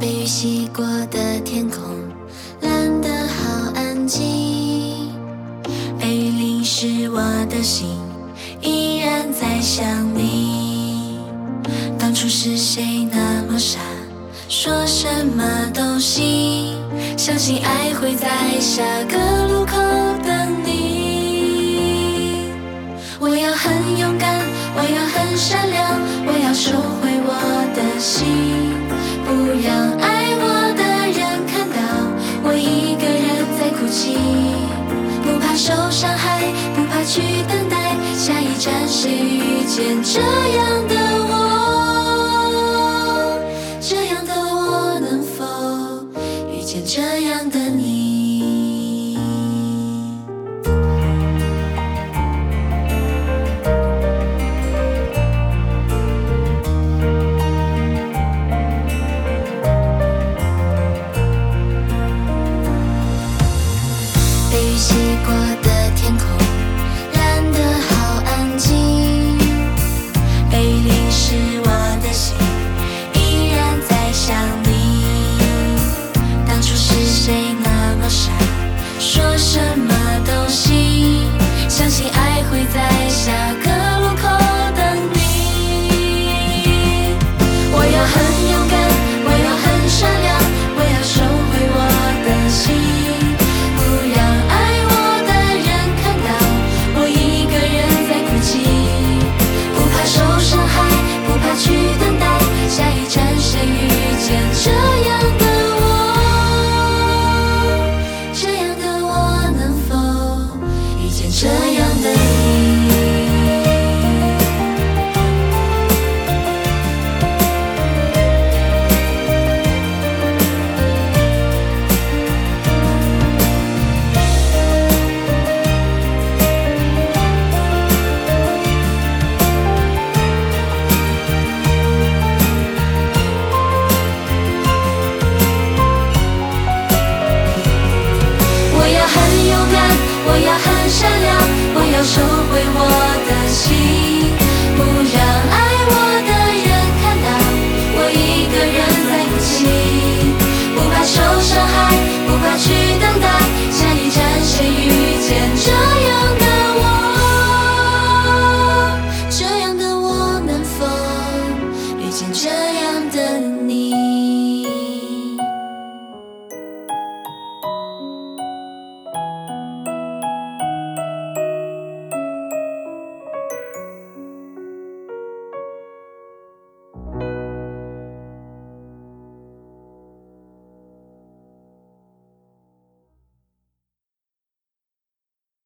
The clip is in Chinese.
被雨洗过的天空蓝得好安静。被雨淋湿我的心依然在想你。当初是谁那么傻说什么都行相信爱会在下个路口人在哭泣。不怕受伤害，不怕去等待，下一站谁遇见这样的我？这样的我能否遇见这样的你？会在